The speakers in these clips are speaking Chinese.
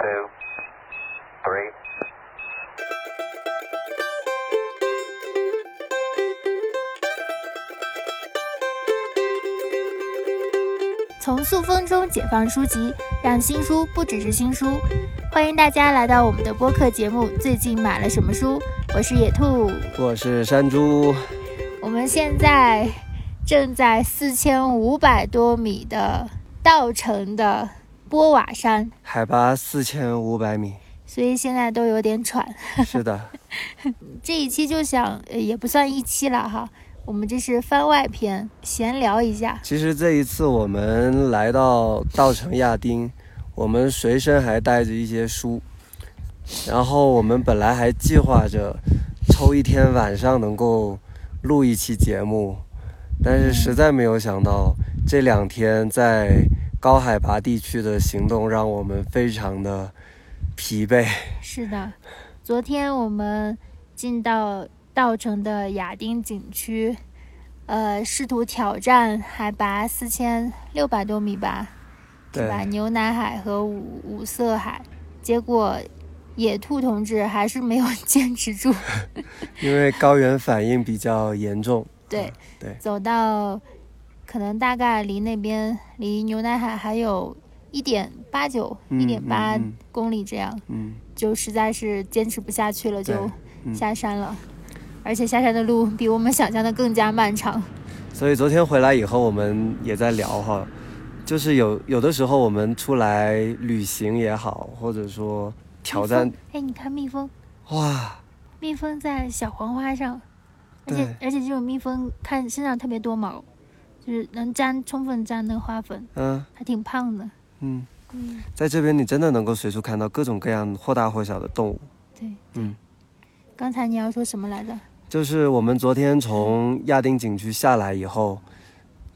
two, three. 从塑封中解放书籍，让新书不只是新书。欢迎大家来到我们的播客节目《最近买了什么书》，我是野兔。我是山猪，我们现在正在四千五百多米的稻城的波瓦山，海拔四千五百米。所以现在都有点喘。是的，这一期就想，呃也不算一期了哈，我们这是番外篇，闲聊一下。其实这一次我们来到稻城亚丁，我们随身还带着一些书，然后我们本来还计划着抽一天晚上能够录一期节目，但是实在没有想到这两天在高海拔地区的行动让我们非常的疲惫。是的，昨天我们进到稻城的亚丁景区，呃，试图挑战海拔四千六百多米吧，对吧？牛奶海和五五色海，结果野兔同志还是没有 坚持住，因为高原反应比较严重。对，对，走到可能大概离那边离牛奶海还有一点八九、嗯一点八公里这样，嗯，就实在是坚持不下去了，就嗯。下山了。而且下山的路比我们想象的更加漫长。所以昨天回来以后，我们也在聊哈，就是有有的时候我们出来旅行也好，或者说挑战哎，你看蜜蜂，哇，蜜蜂在小黄花上，而且而且这种蜜蜂看身上特别多毛，就是能沾充分沾那个花粉，嗯还挺胖的。嗯，嗯，在这边你真的能够随处看到各种各样或大或小的动物。对。嗯，刚才你要说什么来着？就是我们昨天从亚丁景区下来以后，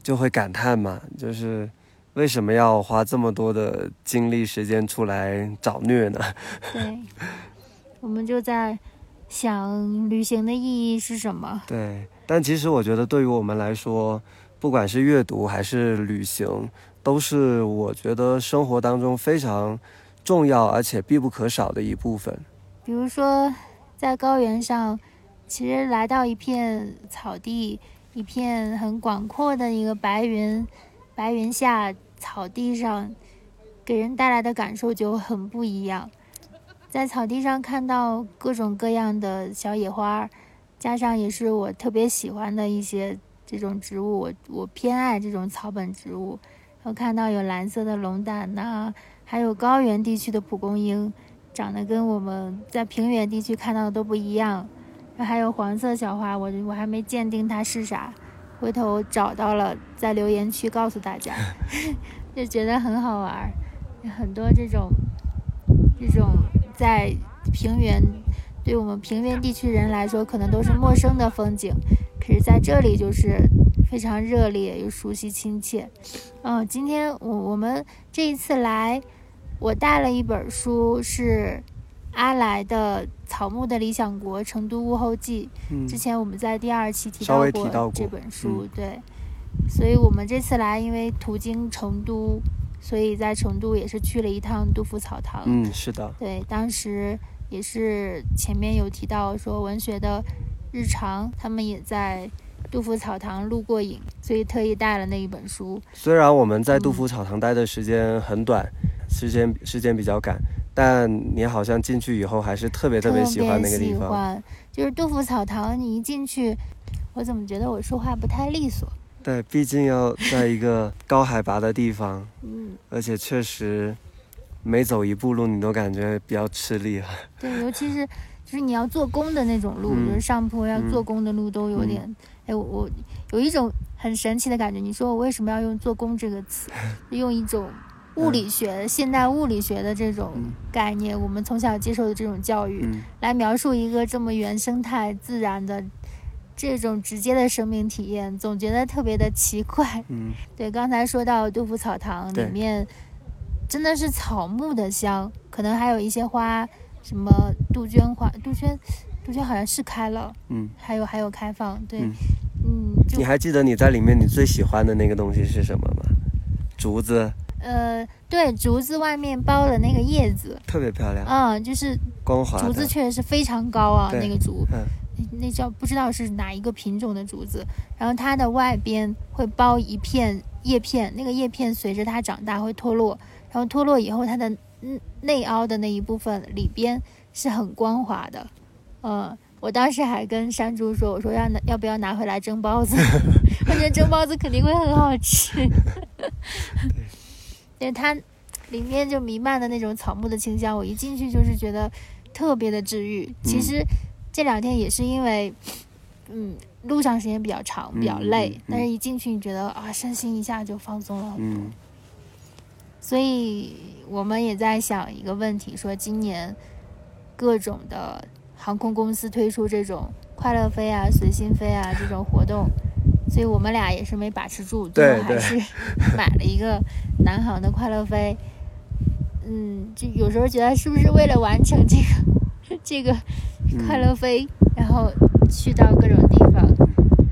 就会感叹嘛，就是为什么要花这么多的精力时间出来找虐呢？对，我们就在想旅行的意义是什么？对，但其实我觉得对于我们来说，不管是阅读还是旅行，都是我觉得生活当中非常重要而且必不可少的一部分。比如说，在高原上，其实来到一片草地，一片很广阔的一个白云，白云下草地上，给人带来的感受就很不一样。在草地上看到各种各样的小野花，加上也是我特别喜欢的一些这种植物，我我偏爱这种草本植物。我看到有蓝色的龙胆呐、还有高原地区的蒲公英，长得跟我们在平原地区看到的都不一样。还有黄色小花，我我还没鉴定它是啥，回头找到了在留言区告诉大家，就觉得很好玩。很多这种这种在平原，对我们平原地区人来说可能都是陌生的风景，可是在这里就是非常热烈又熟悉亲切。嗯，今天我我们这一次来，我带了一本书，是阿来的《草木的理想国：成都物候记》。嗯之前我们在第二期提到微提到过这本书，对。所以我们这次来，因为途经成都，所以在成都也是去了一趟杜甫草堂。嗯，是的，对，当时也是前面有提到说文学的日常，他们也在杜甫草堂录过影，所以特意带了那一本书。虽然我们在杜嗯甫草堂待的时间很短，时间时间比较赶，但你好像进去以后还是特别特别喜欢那个地方。喜欢就是杜甫草堂，你一进去，我怎么觉得我说话不太利索？对，毕竟要在一个高海拔的地方，嗯，而且确实每走一步路你都感觉比较吃力啊。对，尤其是就是你要做工的那种路，嗯。就是上坡要嗯。做工的路都有点，哎、我我有一种很神奇的感觉。你说我为什么要用“做工”这个词？用一种物理学、现代物理学的这种嗯。概念，我们从小接受的这种教育，嗯。来描述一个这么原生态、自然的这种直接的生命体验，总觉得特别的奇怪。嗯，对，刚才说到杜甫草堂里面，真的是草木的香，可能还有一些花，什么杜鹃花，杜鹃，杜鹃好像是开了，嗯，还有还有开放，对，嗯。嗯，你还记得你在里面你最喜欢的那个东西是什么吗？竹子。呃，对，竹子外面包的那个叶子，特别漂亮，嗯，就是光滑。竹子确实是非常高啊，那个竹，嗯。那叫不知道是哪一个品种的竹子，然后它的外边会包一片叶片，那个叶片随着它长大会脱落，然后脱落以后，它的嗯内凹的那一部分里边是很光滑的，嗯。我当时还跟山猪说：“我说要拿要不要拿回来蒸包子？我觉得蒸包子肯定会很好吃。对，它里面就弥漫的那种草木的清香，我一进去就是觉得特别的治愈。其实这两天也是因为，嗯，路上时间比较长，比较累，嗯嗯嗯但是一进去你觉得啊，身心一下就放松了很多。嗯所以我们也在想一个问题，说今年各种的航空公司推出这种快乐飞啊、随心飞啊这种活动，所以我们俩也是没把持住，最后还是 买了一个南航的快乐飞。嗯，就有时候觉得是不是为了完成这个这个快乐飞，然后去到各种地方，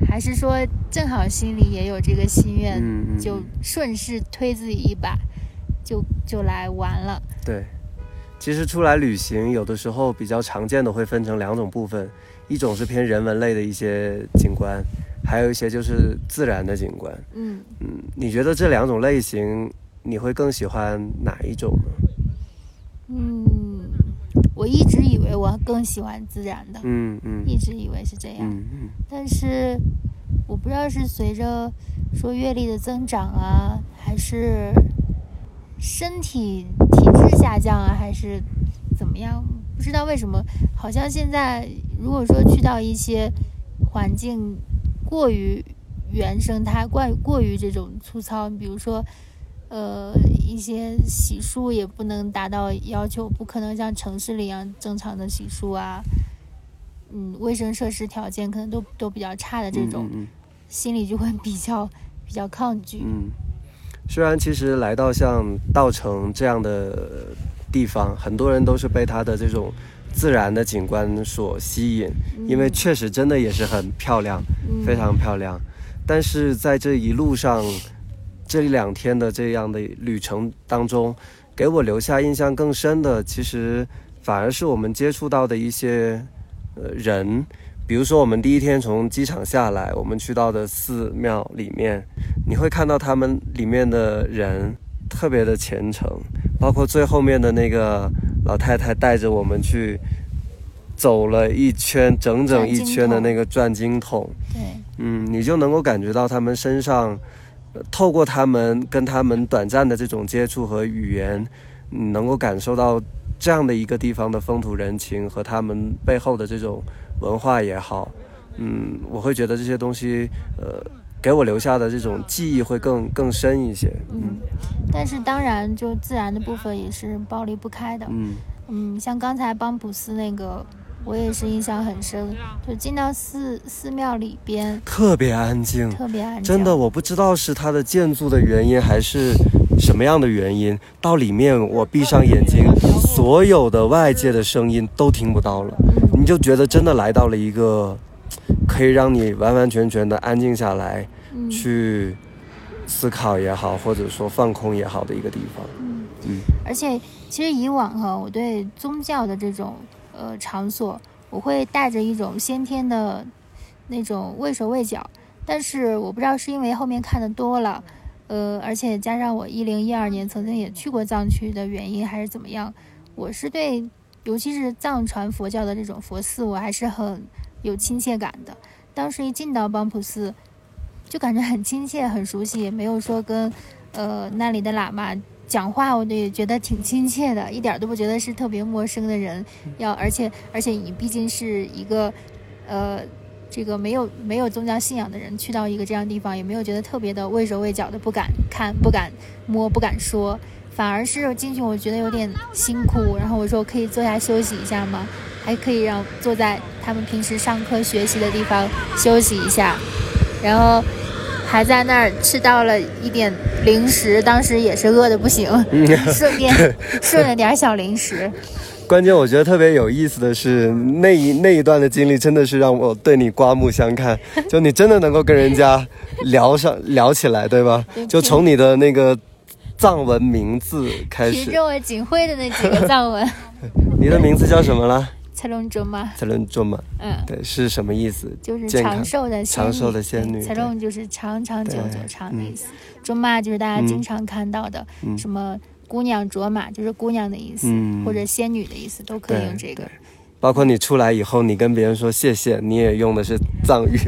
还是说正好心里也有这个心愿，嗯嗯，就嗯顺势推自己一把，就就来玩了。对。其实出来旅行，有的时候比较常见的会分成两种部分，一种是偏人文类的一些景观，还有一些就是自然的景观。嗯，嗯，你觉得这两种类型，你会更喜欢哪一种呢？嗯，我一直以为我更喜欢自然的，嗯嗯一直以为是这样，嗯嗯但是我不知道是随着说阅历的增长啊，还是身体体质下降啊，还是怎么样？不知道为什么，好像现在如果说去到一些环境过于原生态、过过于这种粗糙，比如说。呃，一些洗漱也不能达到要求，不可能像城市里一样正常的洗漱啊。嗯，卫生设施条件可能都都比较差的这种，嗯心里就会比较比较抗拒。嗯，虽然其实来到像稻城这样的地方，很多人都是被它的这种自然的景观所吸引，因为确实真的也是很漂亮，嗯非常漂亮。但是在这一路上，这一两天的这样的旅程当中，给我留下印象更深的，其实反而是我们接触到的一些呃人，比如说我们第一天从机场下来，我们去到的寺庙里面，你会看到他们里面的人特别的虔诚，包括最后面的那个老太太带着我们去走了一圈，整整一圈的那个转经筒。对，嗯，你就能够感觉到他们身上，透过他们跟他们短暂的这种接触和语言，你能够感受到这样的一个地方的风土人情和他们背后的这种文化也好，嗯，我会觉得这些东西，呃，给我留下的这种记忆会更更深一些。嗯，但是当然，就自然的部分也是剥离不开的。嗯嗯，像刚才邦普斯那个，我也是印象很深，就进到寺寺庙里边，特别安静，特别安静。真的，我不知道是它的建筑的原因还是什么样的原因。到里面，我闭上眼睛，所有的外界的声音都听不到了，嗯你就觉得真的来到了一个可以让你完完全全的安静下来，嗯。去思考也好，或者说放空也好的一个地方。嗯。嗯。而且其实以往哈，我对宗教的这种呃场所，我会带着一种先天的那种畏手畏脚，但是我不知道是因为后面看的多了，呃，而且加上我一零一二年曾经也去过藏区的原因，还是怎么样，我是对尤其是藏传佛教的这种佛寺，我还是很有亲切感的。当时一进到邦普寺，就感觉很亲切、很熟悉，也没有说跟呃那里的喇嘛讲话，我也觉得挺亲切的，一点都不觉得是特别陌生的人。要而且而且你毕竟是一个呃这个没有没有宗教信仰的人，去到一个这样的地方，也没有觉得特别的畏手畏脚的，不敢看、不敢摸、不敢说，反而是进去我觉得有点辛苦。然后我说我可以坐下休息一下吗？还可以让坐在他们平时上课学习的地方休息一下，然后还在那儿吃到了一点零食，当时也是饿的不行，顺便顺了点小零食。关键我觉得特别有意思的是，那一那一段的经历真的是让我对你刮目相看，就你真的能够跟人家聊上聊起来，对吧？就从你的那个藏文名字开始。凭着我仅会的那几个藏文，你的名字叫什么了？才龙卓玛，才能做吗？嗯，对，是什么意思？就是长寿的仙长寿的仙女才龙就是长长久久长的意思。卓玛就是大家经常看到的，嗯什么姑娘卓玛就是姑娘的意思，嗯或者仙女的意思，都可以用这个。包括你出来以后，你跟别人说谢谢，你也用的是藏语，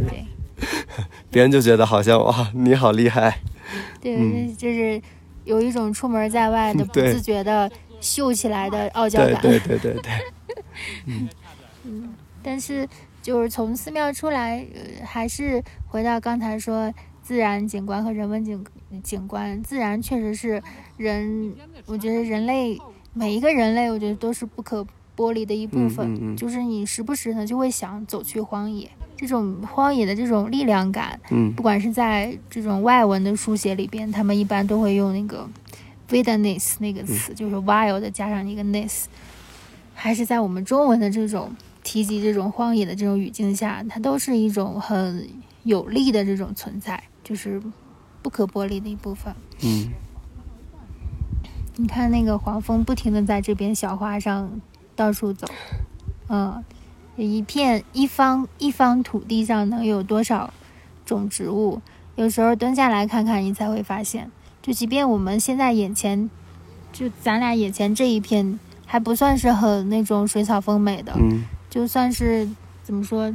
别人就觉得好像哇，你好厉害。对，嗯就是有一种出门在外的 不自觉的秀起来的傲娇感。对对对对对，但是就是从寺庙出来，呃，还是回到刚才说自然景观和人文景景观。自然确实是人，我觉得人类每一个人类，我觉得都是不可剥离的一部分。嗯嗯嗯就是你时不时呢就会想走去荒野，这种荒野的这种力量感，嗯。不管是在这种外文的书写里边，他们一般都会用那个 wilderness 那个词，就是 wild 加上一个 ness，还是在我们中文的这种提及这种荒野的这种语境下，它都是一种很有力的这种存在，就是不可剥离的一部分。嗯。你看那个黄蜂不停的在这边小花上到处走，嗯，一片一方一方土地上能有多少种植物？有时候蹲下来看看，你才会发现，就即便我们现在眼前，就咱俩眼前这一片还不算是很那种水草丰美的，嗯就算是怎么说，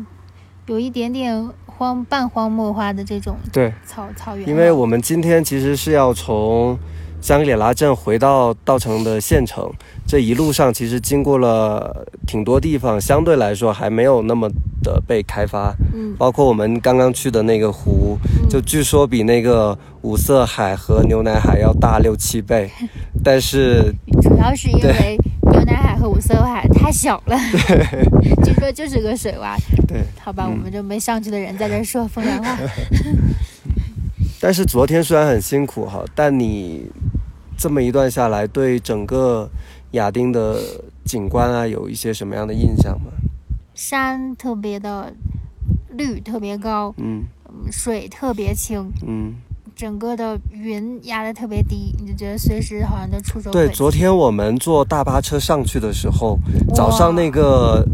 有一点点荒半荒漠化的这种对，草草原。因为我们今天其实是要从香格里拉镇回到稻城的县城，这一路上其实经过了挺多地方，相对来说还没有那么的被开发，嗯包括我们刚刚去的那个湖，就据说比那个五色海和牛奶海要大六七倍，但是主要是因为牛奶海和五色海太小了，据说就是个水洼。对，好吧，嗯我们就没上去的人在这说风凉话。但是昨天虽然很辛苦哈，但你这么一段下来，对整个亚丁的景观啊有一些什么样的印象吗？山特别的绿，特别高，嗯。嗯水特别清，嗯，整个的云压得特别低，你就觉得随时好像就触手对，昨天我们坐大巴车上去的时候，早上那个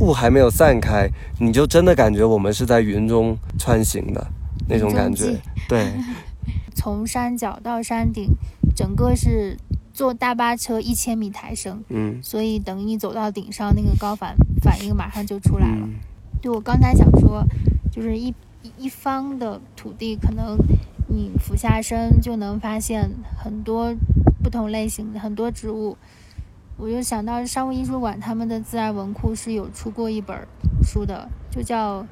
雾还没有散开，你就真的感觉我们是在云中穿行的那种感觉。对，从山脚到山顶，整个是坐大巴车一千米抬升，嗯所以等你走到顶上，那个高反反应马上就出来了。嗯对我刚才想说，就是一一一方的土地，可能你俯下身就能发现很多不同类型的很多植物。我就想到商务印书馆他们的自然文库是有出过一本书的，就叫《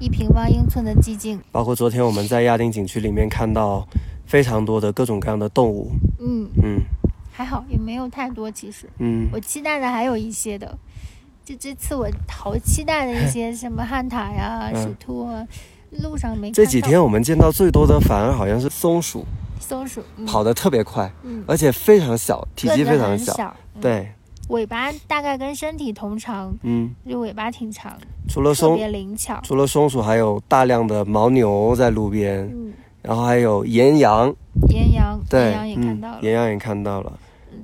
一平方英寸的寂静》。包括昨天我们在亚丁景区里面看到非常多的各种各样的动物。嗯，嗯还好也没有太多，其实嗯我期待的还有一些的。就这次我好期待的一些什么旱獭呀、嗯石兔啊，路上没。这几天我们见到最多的反而好像是松鼠，松鼠、嗯、跑得特别快，嗯，而且非常小，体积非常小。对，尾巴大概跟身体同长，嗯，就尾巴挺长，除了松特别灵巧。除了松鼠，还有大量的牦牛在路边，嗯，然后还有岩羊，岩羊，对，岩羊也看到了。嗯，岩羊也看到了。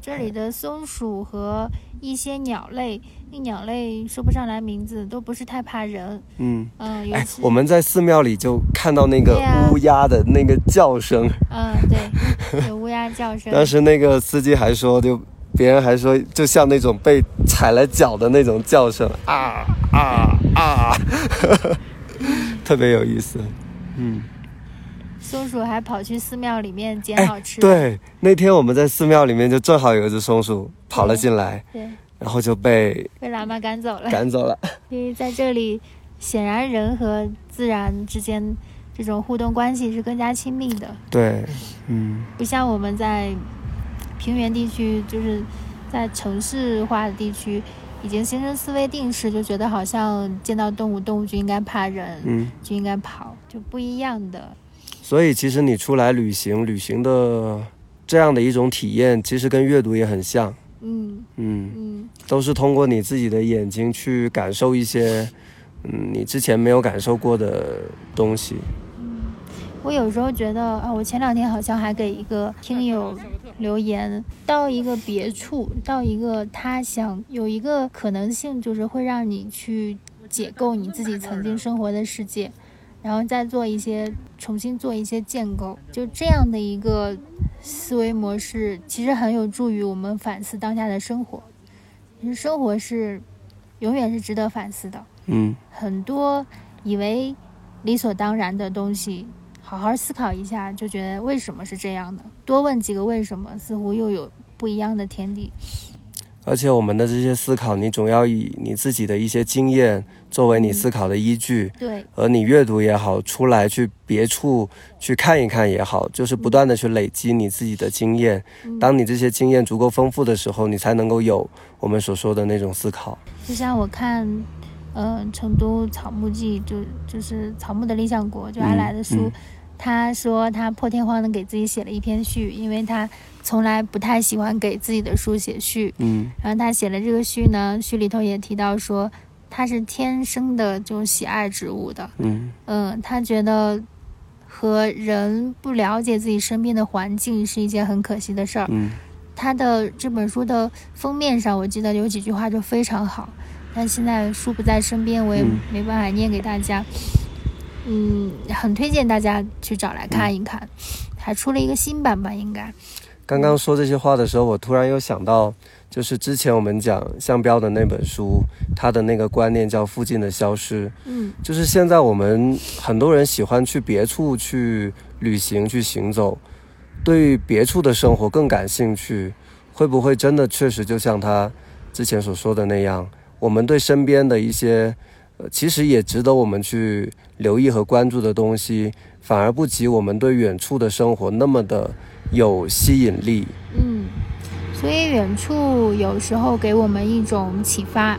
这里的松鼠和一些鸟类，那鸟类说不上来名字，都不是太怕人。嗯，嗯，尤哎，我们在寺庙里就看到那个乌鸦的那个叫声，嗯，对，有乌鸦叫 声。当时那个司机还说，就别人还说，就像那种被踩了脚的那种叫声，啊啊啊，特别有意思。嗯，松鼠还跑去寺庙里面捡哎好吃的。对，那天我们在寺庙里面就正好有一只松鼠跑了进来，对，然后就被被喇嘛赶走了。赶走了。因为在这里，显然人和自然之间这种互动关系是更加亲密的，对，嗯不像我们在平原地区，就是在城市化的地区，已经形成思维定式，就觉得好像见到动物，动物就应该怕人，嗯。就应该跑，就不一样的。所以其实你出来旅行，旅行的这样的一种体验，其实跟阅读也很像。嗯嗯，嗯，都是通过你自己的眼睛去感受一些，嗯，你之前没有感受过的东西。我有时候觉得啊，我前两天好像还给一个听友留言，到一个别处，到一个他乡，有一个可能性，就是会让你去解构你自己曾经生活的世界，然后再做一些重新做一些建构，就这样的一个思维模式，其实很有助于我们反思当下的生活。其实生活是永远是值得反思的。嗯很多以为理所当然的东西，好好思考一下，就觉得为什么是这样的？多问几个为什么，似乎又有不一样的天地。而且我们的这些思考，你总要以你自己的一些经验作为你思考的依据，对，而你阅读也好，出来去别处去看一看也好，就是不断的去累积你自己的经验。嗯当你这些经验足够丰富的时候，你才能够有我们所说的那种思考。就像我看，呃，成都草木记，就就是草木的理想国，就阿来的书，嗯他说他破天荒的给自己写了一篇序，因为他从来不太喜欢给自己的书写序。嗯然后他写了这个序呢，序里头也提到说，他是天生的就喜爱植物的。嗯嗯，他觉得和人不了解自己身边的环境是一件很可惜的事儿。嗯他的这本书的封面上，我记得有几句话就非常好，但现在书不在身边，我也嗯没办法念给大家。嗯，很推荐大家去找来看一看，还出了一个新版吧，应该。刚刚说这些话的时候，我突然又想到，就是之前我们讲向标的那本书，它的那个观念叫“附近的消失”。嗯就是现在我们很多人喜欢去别处去旅行、去行走，对别处的生活更感兴趣，会不会真的确实就像他之前所说的那样，我们对身边的一些，呃，其实也值得我们去留意和关注的东西，反而不及我们对远处的生活那么的有吸引力。嗯，所以远处有时候给我们一种启发，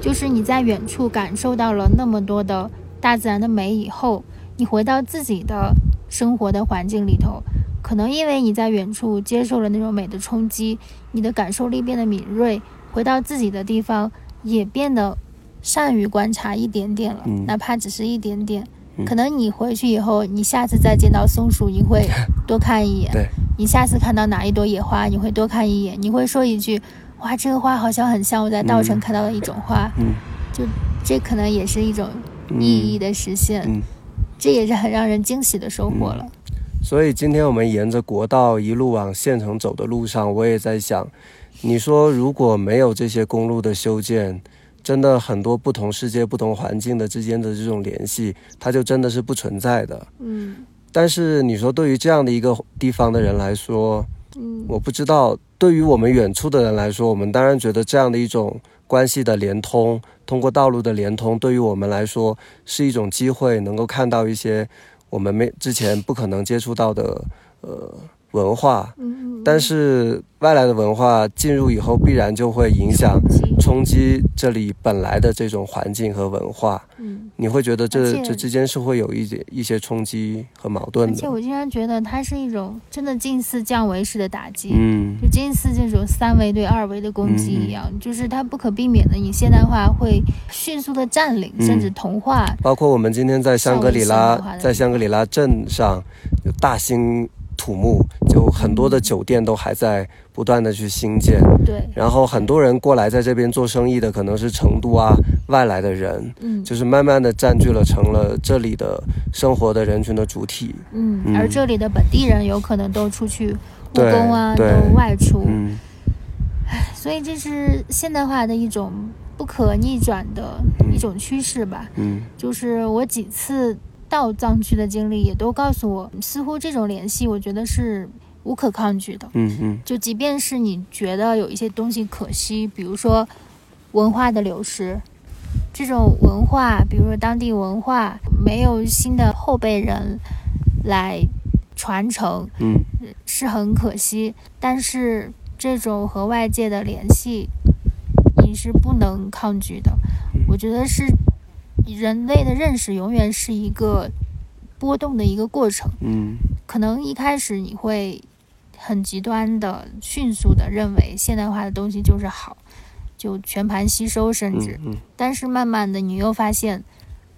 就是你在远处感受到了那么多的大自然的美以后，你回到自己的生活的环境里头，可能因为你在远处接受了那种美的冲击，你的感受力变得敏锐，回到自己的地方也变得善于观察一点点了，嗯哪怕只是一点点。嗯可能你回去以后，你下次再见到松鼠，你会 多看一眼。你下次看到哪一朵野花，你会多看一眼，你会说一句：“哇，这个花好像很像我在稻城嗯看到的一种花。嗯这可能也是一种意义的实现，嗯。这也是很让人惊喜的收获了。所以今天我们沿着国道一路往县城走的路上，我也在想，你说如果没有这些公路的修建，真的很多不同世界、不同环境的之间的这种联系，它就真的是不存在的。嗯但是你说对于这样的一个地方的人来说，嗯我不知道，对于我们远处的人来说，我们当然觉得这样的一种关系的连通，通过道路的连通，对于我们来说是一种机会，能够看到一些我们没之前不可能接触到的呃文化。但是外来的文化进入以后，必然就会影响、冲击这里本来的这种环境和文化。嗯。你会觉得这这之间是会有一点一些冲击和矛盾的。而且我竟然觉得它是一种真的近似降维式的打击，嗯就近似这种三维对二维的攻击一样，就是它不可避免的，你现代化会迅速的占领，嗯甚至同化。包括我们今天在香格里拉在香格里拉镇上有大兴土木，就很多的酒店都还在不断的去新建，对，然后很多人过来在这边做生意的可能是成都啊外来的人，嗯。就是慢慢的占据了成了这里的生活的人群的主体。嗯，嗯。而这里的本地人有可能都出去务工啊，都外出，嗯。所以这是现代化的一种不可逆转的嗯。一种趋势吧。嗯。就是我几次到藏区的经历也都告诉我，似乎这种联系，我觉得是无可抗拒的。嗯嗯就即便是你觉得有一些东西可惜，比如说文化的流失，这种文化，比如说当地文化没有新的后辈人来传承，嗯是很可惜。但是这种和外界的联系，你是不能抗拒的。我觉得是人类的认识永远是一个波动的一个过程。嗯可能一开始你会很极端的、迅速的认为现代化的东西就是好，就全盘吸收，甚至，嗯但是慢慢的你又发现，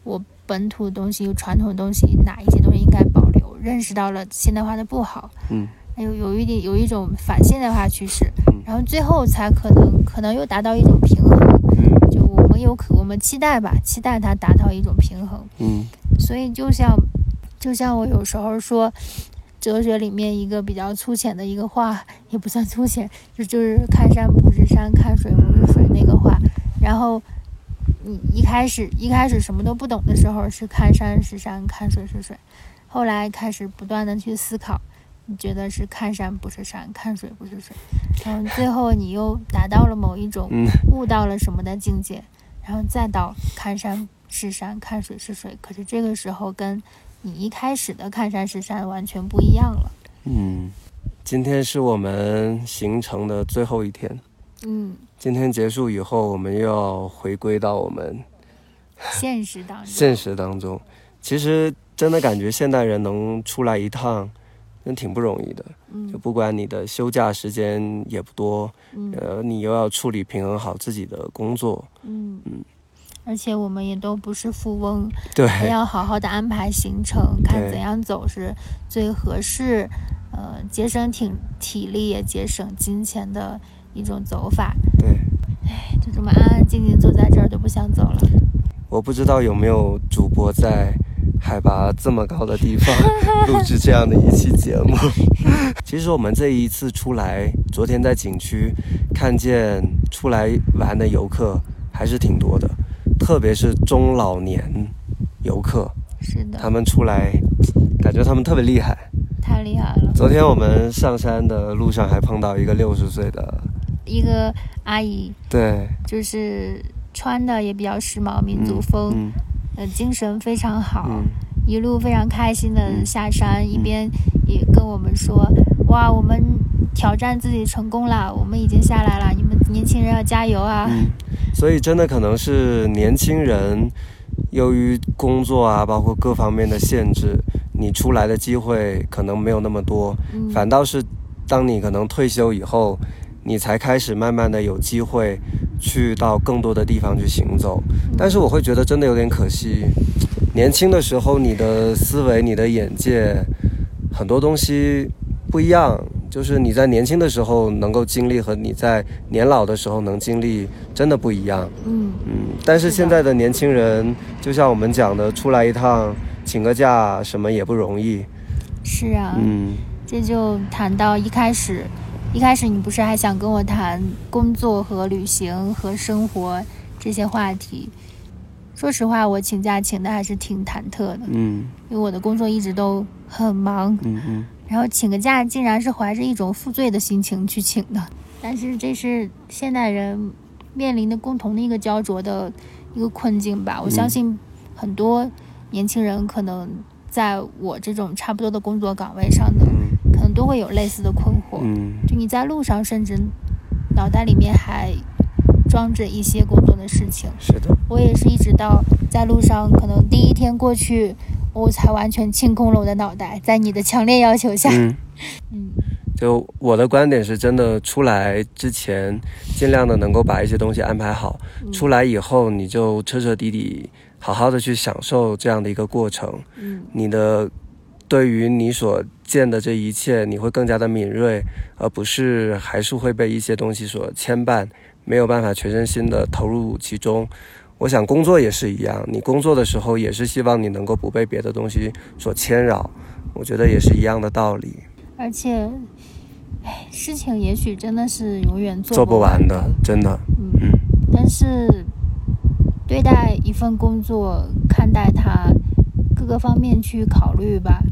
我本土的东西、传统的东西，哪一些东西应该保留，认识到了现代化的不好，嗯有有一点有一种反现代化趋势嗯，然后最后才可能可能又达到一种平衡。我们有可我们期待吧，期待它达到一种平衡。嗯所以就像就像我有时候说，哲学里面一个比较粗浅的一个话，也不算粗浅，就就是看山不是山，看水不是水那个话。然后你一开始一开始什么都不懂的时候是看山是山，看水是水，后来开始不断的去思考。你觉得是看山不是山，看水不是水，然后最后你又达到了某一种嗯悟到了什么的境界，然后再到看山是山，看水是水。可是这个时候跟你一开始的看山是山完全不一样了。嗯，今天是我们行程的最后一天。嗯，今天结束以后，我们又要回归到我们现实当中，现实当中。其实真的感觉现代人能出来一趟，真挺不容易的。就嗯不管你的休假时间也不多，嗯呃，你又要处理平衡好自己的工作，嗯嗯而且我们也都不是富翁，对，还要好好的安排行程，看怎样走是最合适，呃，节省体体力也节省金钱的一种走法。对。就这么安安静静坐在这儿都不想走了。我不知道有没有主播在海拔这么高的地方 录制这样的一期节目。其实我们这一次出来，昨天在景区看见出来玩的游客还是挺多的，特别是中老年游客，是的，他们出来，感觉他们特别厉害。太厉害了。昨天我们上山的路上还碰到一个六十岁的，一个阿姨对，就是穿的也比较时髦，民族风，嗯呃，精神非常好，嗯。一路非常开心的嗯。下山，一边也跟我们说：“哇，我们挑战自己成功了，我们已经下来了，你们年轻人要加油啊！”嗯，所以真的可能是年轻人由于工作啊，包括各方面的限制，你出来的机会可能没有那么多，嗯。反倒是当你可能退休以后，你才开始慢慢的有机会去到更多的地方去行走。但是我会觉得真的有点可惜，年轻的时候你的思维、你的眼界，很多东西不一样。就是你在年轻的时候能够经历和你在年老的时候能经历真的不一样。嗯嗯，但是现在的年轻人，就像我们讲的，出来一趟请个假什么也不容易。是啊，嗯这就谈到一开始，一开始你不是还想跟我谈工作和旅行和生活这些话题？说实话，我请假请的还是挺忐忑的，嗯因为我的工作一直都很忙，嗯嗯然后请个假竟然是怀着一种负罪的心情去请的。但是这是现代人面临的共同的一个焦灼的一个困境吧。我相信很多年轻人可能在我这种差不多的工作岗位上的，嗯可能都会有类似的困惑。嗯就你在路上，甚至脑袋里面还装着一些工作的事情。是的，我也是一直到在路上，可能第一天过去，我才完全清空了我的脑袋，在你的强烈要求下，嗯。嗯就我的观点是真的，出来之前尽量的能够把一些东西安排好，嗯出来以后你就彻彻底底好好的去享受这样的一个过程。嗯你的对于你所见的这一切，你会更加的敏锐，而不是还是会被一些东西所牵绊，没有办法全身心的投入其中。我想工作也是一样，你工作的时候也是希望你能够不被别的东西所牵扰，我觉得也是一样的道理，而且，哎，事情也许真的是永远做不不完的。的，，真的，嗯，嗯。但是对待一份工作，看待它各个方面去考虑吧。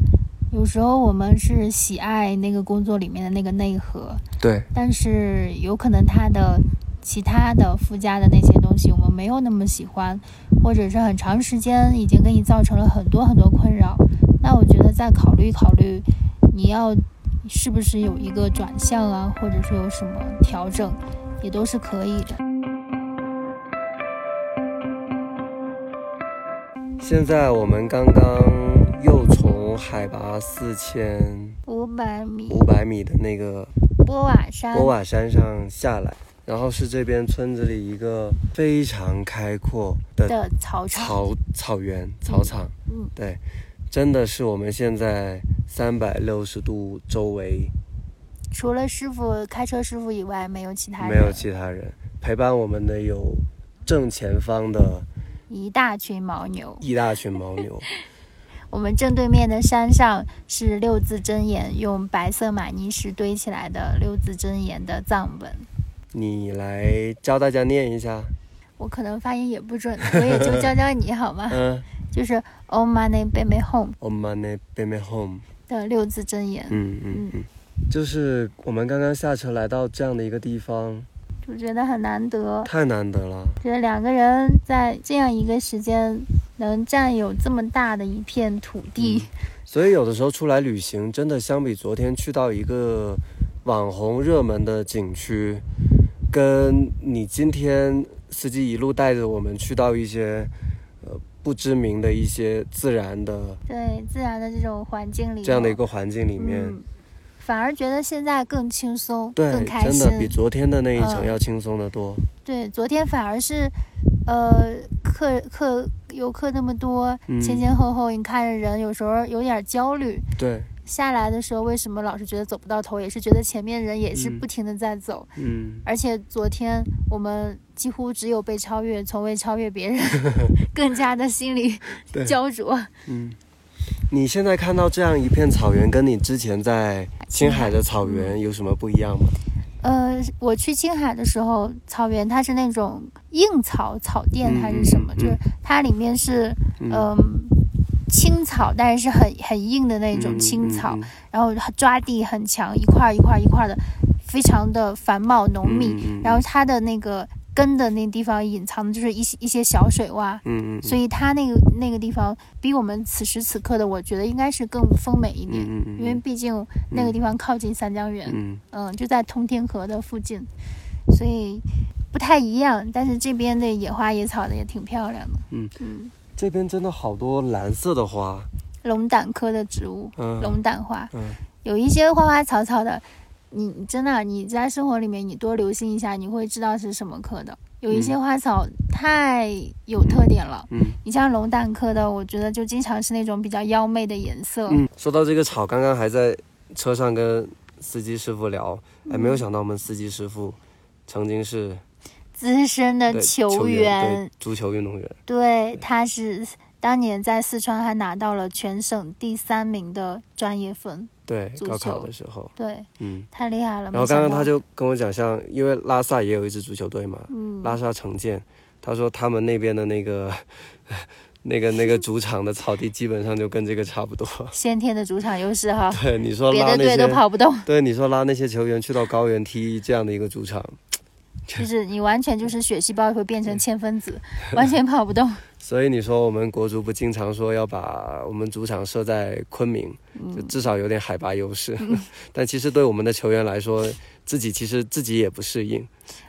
有时候我们是喜爱那个工作里面的那个内核，对，但是有可能它的其他的附加的那些东西我们没有那么喜欢，或者是很长时间已经给你造成了很多很多困扰。那我觉得再考虑考虑，你要是不是有一个转向啊，或者是有什么调整，也都是可以的。现在我们刚刚又从海拔四千五百米，五百米的那个波瓦山，波瓦山上下来，然后是这边村子里一个非常开阔的的草，草草原草场，嗯。对，真的是我们现在三百六十度周围除了师傅开车师傅以外，没有其他人，没有其他人陪伴我们的有正前方的一大群牦牛。一大群牦牛。我们正对面的山上是六字真言，用白色玛尼石堆起来的六字真言的藏文。你来教大家念一下。我可能发音也不准，我也就教教你好吗？嗯就是 Om Mani Padme Hum，Om Mani Padme Hum。的六字真言，嗯嗯嗯，就是我们刚刚下车来到这样的一个地方，就觉得很难得。太难得了。觉得两个人在这样一个时间能占有这么大的一片土地，所以有的时候出来旅行，真的相比昨天去到一个网红热门的景区，跟你今天司机一路带着我们去到一些呃不知名的一些自然的对自然的这种环境里，这样的一个环境里面，嗯，反而觉得现在更轻松，对更，开心真的。比昨天的那一程嗯要轻松得多。对，昨天反而是，呃，客客游客那么多，嗯前前后后，你看着人有时候有点焦虑。对，下来的时候，为什么老是觉得走不到头？也是觉得前面人也是嗯不停的在走，嗯，而且昨天我们几乎只有被超越，从未超越别人，更加的心里对焦灼。嗯，你现在看到这样一片草原，跟你之前在青海的草原有什么不一样吗？呃，我去青海的时候，草原它是那种硬草草甸还是什么，就是它里面是嗯嗯、青草，但是是很很硬的那种青草，嗯嗯然后抓地很强，一块儿一块儿一块儿的，非常的繁茂浓密。然后它的那个根的那地方隐藏的就是一些一些小水洼，嗯嗯，所以它那个那个地方比我们此时此刻的，我觉得应该是更丰美一点，嗯嗯嗯因为毕竟那个地方靠近三江源，嗯。嗯就在通天河的附近，所以不太一样。但是这边的野花野草的也挺漂亮的，嗯。嗯，这边真的好多蓝色的花，龙胆科的植物，嗯，龙胆花，嗯。有一些花花草草的，你你真的你在生活里面你多留心一下，你会知道是什么科的。有一些花草太有特点了，嗯你像龙胆科的，我觉得就经常是那种比较妖媚的颜色。嗯。说到这个草，刚刚还在车上跟司机师傅聊，哎，没有想到我们司机师傅曾经是资深的球员，足球运动员，对，他是当年在四川还拿到了全省第三名的专业分，对，足高考球的时候，对，嗯。太厉害了。然后刚刚他就跟我讲，像因为拉萨也有一支足球队嘛，嗯，拉萨城建，他说他们那边的那个 那个那个主场的草地基本上就跟这个差不多。先天的主场优势哈，对，你说别的拉那些，队都跑不动，对，你说拉那些球员去到高原踢这样的一个主场，就是你完全就是血细胞会变成铅分子，完全跑不动。所以你说我们国足不经常说要把我们主场设在昆明，就至少有点海拔优势，但其实对我们的球员来说，自己其实自己也不适应。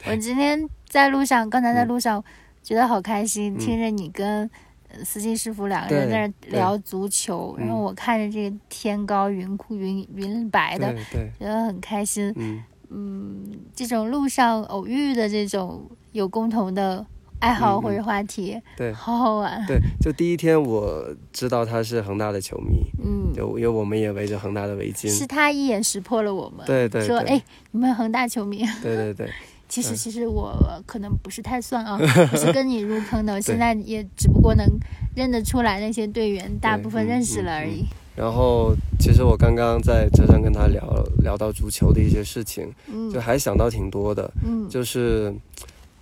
我今天在路上，刚才在嗯。路上觉得好开心，嗯。听着你跟呃司机师傅两个人在那聊足球，嗯然后我看着这个天高云酷云云白的，觉得很开心。嗯嗯，这种路上偶遇的这种有共同的爱好或者话题，对。好好玩。对，就第一天我知道他是恒大的球迷，嗯，就因为我们也围着恒大的围巾，是他一眼识破了我们，对对对。说哎，你们恒大球迷。对对对，其实嗯。其实我可能不是太算啊，不是跟你入坑的，我现在也只不过能认得出来那些队员，大部分嗯认识嗯了而已。然后其实我刚刚在车上跟他聊聊到足球的一些事情，嗯。就还想到挺多的，嗯。就是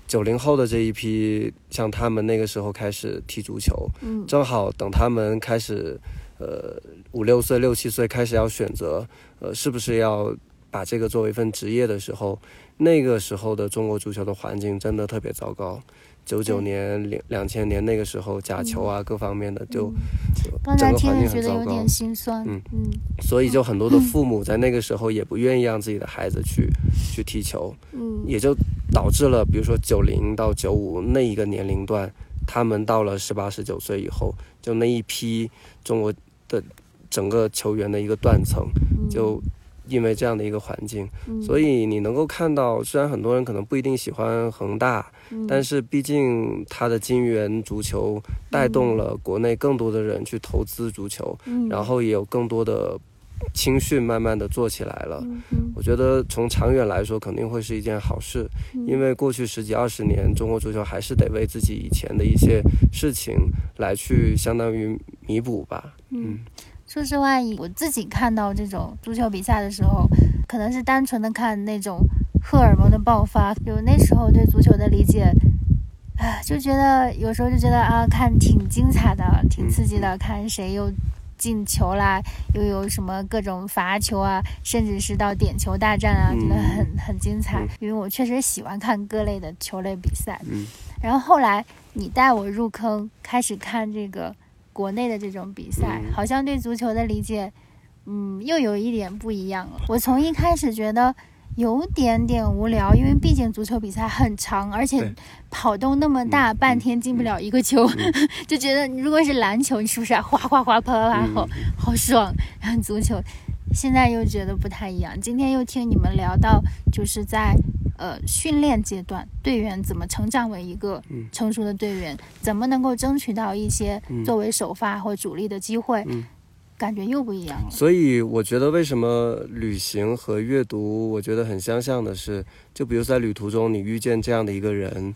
九零后的这一批，像他们那个时候开始踢足球，嗯。正好等他们开始，呃，五六岁、六七岁开始要选择，呃，是不是要把这个作为一份职业的时候，那个时候的中国足球的环境真的特别糟糕。九九年、两两千年那个时候，假球啊，各方面的就整个环境很糟糕。嗯嗯。所以就很多的父母在那个时候也不愿意让自己的孩子去去踢球，嗯。也就导致了，比如说九零到九五那一个年龄段，他们到了十八十九岁以后，就那一批中国的整个球员的一个断层，嗯。就因为这样的一个环境，嗯。所以你能够看到，虽然很多人可能不一定喜欢恒大，嗯。但是毕竟它的金元足球带动了国内更多的人去投资足球，嗯。然后也有更多的青训慢慢的做起来了。我觉得从长远来说，肯定会是一件好事，因为过去十几二十年，中国足球还是得为自己以前的一些事情来去相当于弥补吧。嗯说实话，以我自己看到这种足球比赛的时候，可能是单纯的看那种荷尔蒙的爆发，就那时候对足球的理解，啊，就觉得有时候就觉得啊，看挺精彩的，挺刺激的，看谁又进球啦，又有什么各种罚球啊，甚至是到点球大战啊，嗯觉得很很精彩嗯。因为我确实喜欢看各类的球类比赛。嗯然后后来你带我入坑，开始看这个国内的这种比赛，嗯好像对足球的理解，嗯，又有一点不一样了。我从一开始觉得有点点无聊，因为毕竟足球比赛很长，而且跑动那么大，嗯半天进不了一个球，就觉得如果是篮球，你是不是啊哗哗哗啪啪啪，嗯好好爽？然后足球。现在又觉得不太一样。今天又听你们聊到，就是在呃训练阶段，队员怎么成长为一个嗯。成熟的队员，怎么能够争取到一些嗯。作为首发或主力的机会，嗯。感觉又不一样了。所以我觉得为什么旅行和阅读，我觉得很相像的是，就比如在旅途中你遇见这样的一个人，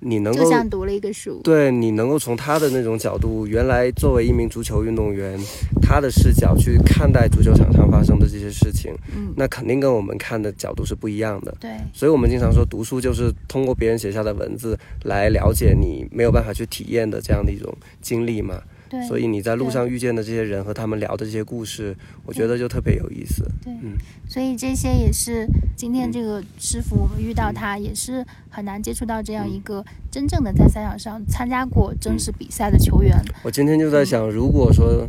你能够就像读了一个书，对你能够从他的那种角度，原来作为一名足球运动员，他的视角去看待足球场上发生的这些事情，嗯，那肯定跟我们看的角度是不一样的。对，所以我们经常说，读书就是通过别人写下的文字来了解你没有办法去体验的这样的一种经历嘛。对，所以你在路上遇见的这些人和他们聊的这些故事，我觉得就特别有意思。对，嗯。所以这些也是今天这个师傅，我们遇到他也是很难接触到这样一个真正的在赛场上参加过正式比赛的球员。我今天就在想，如果说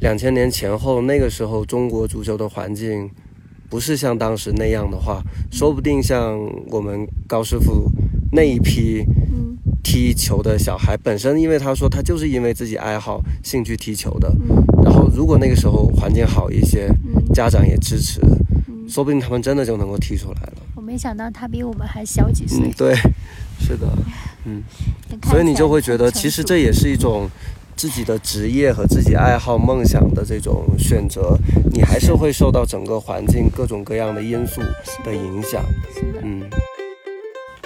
两千年前后那个时候中国足球的环境不是像当时那样的话，说不定像我们高师傅那一批嗯踢球的小孩，本身因为他说他就是因为自己爱好兴趣踢球的，嗯。然后如果那个时候环境好一些，嗯。家长也支持，嗯，说不定他们真的就能够踢出来了。我没想到他比我们还小几岁。嗯，，对，是的。嗯。所以你就会觉得，其实这也是一种自己的职业和自己爱好、梦想的这种选择，你还是会受到整个环境各种各样的因素的影响。嗯，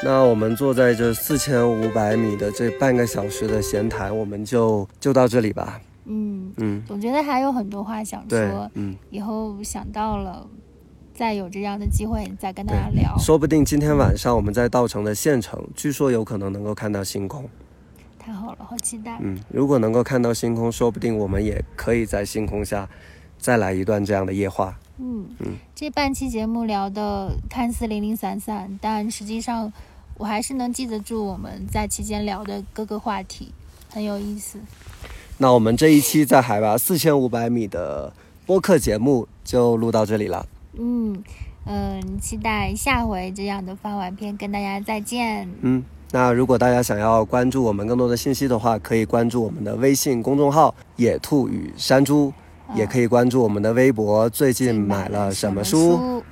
那我们坐在这四千五百米的这半个小时的闲谈，我们就就到这里吧。嗯，嗯，总觉得还有很多话想说，，嗯，以后想到了，再有这样的机会再跟大家聊，说不定今天晚上我们在稻城的县城，据说有可能能够看到星空。太好了，好期待。嗯，如果能够看到星空，说不定我们也可以在星空下再来一段这样的夜话。嗯嗯，这半期节目聊的看似零零散散，但实际上我还是能记得住我们在期间聊的各个话题，很有意思。那我们这一期在海拔四千五百米的播客节目就录到这里了。嗯嗯，期待下回这样的番外篇跟大家再见。嗯，那如果大家想要关注我们更多的信息的话，可以关注我们的微信公众号“野兔与山猪”，也可以关注我们的微博“最近买了什么书”。书？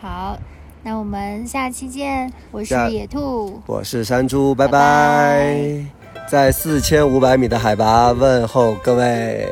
好，那我们下期见。我是野兔，我是山猪，拜拜拜在四千五百米的海拔问候各位。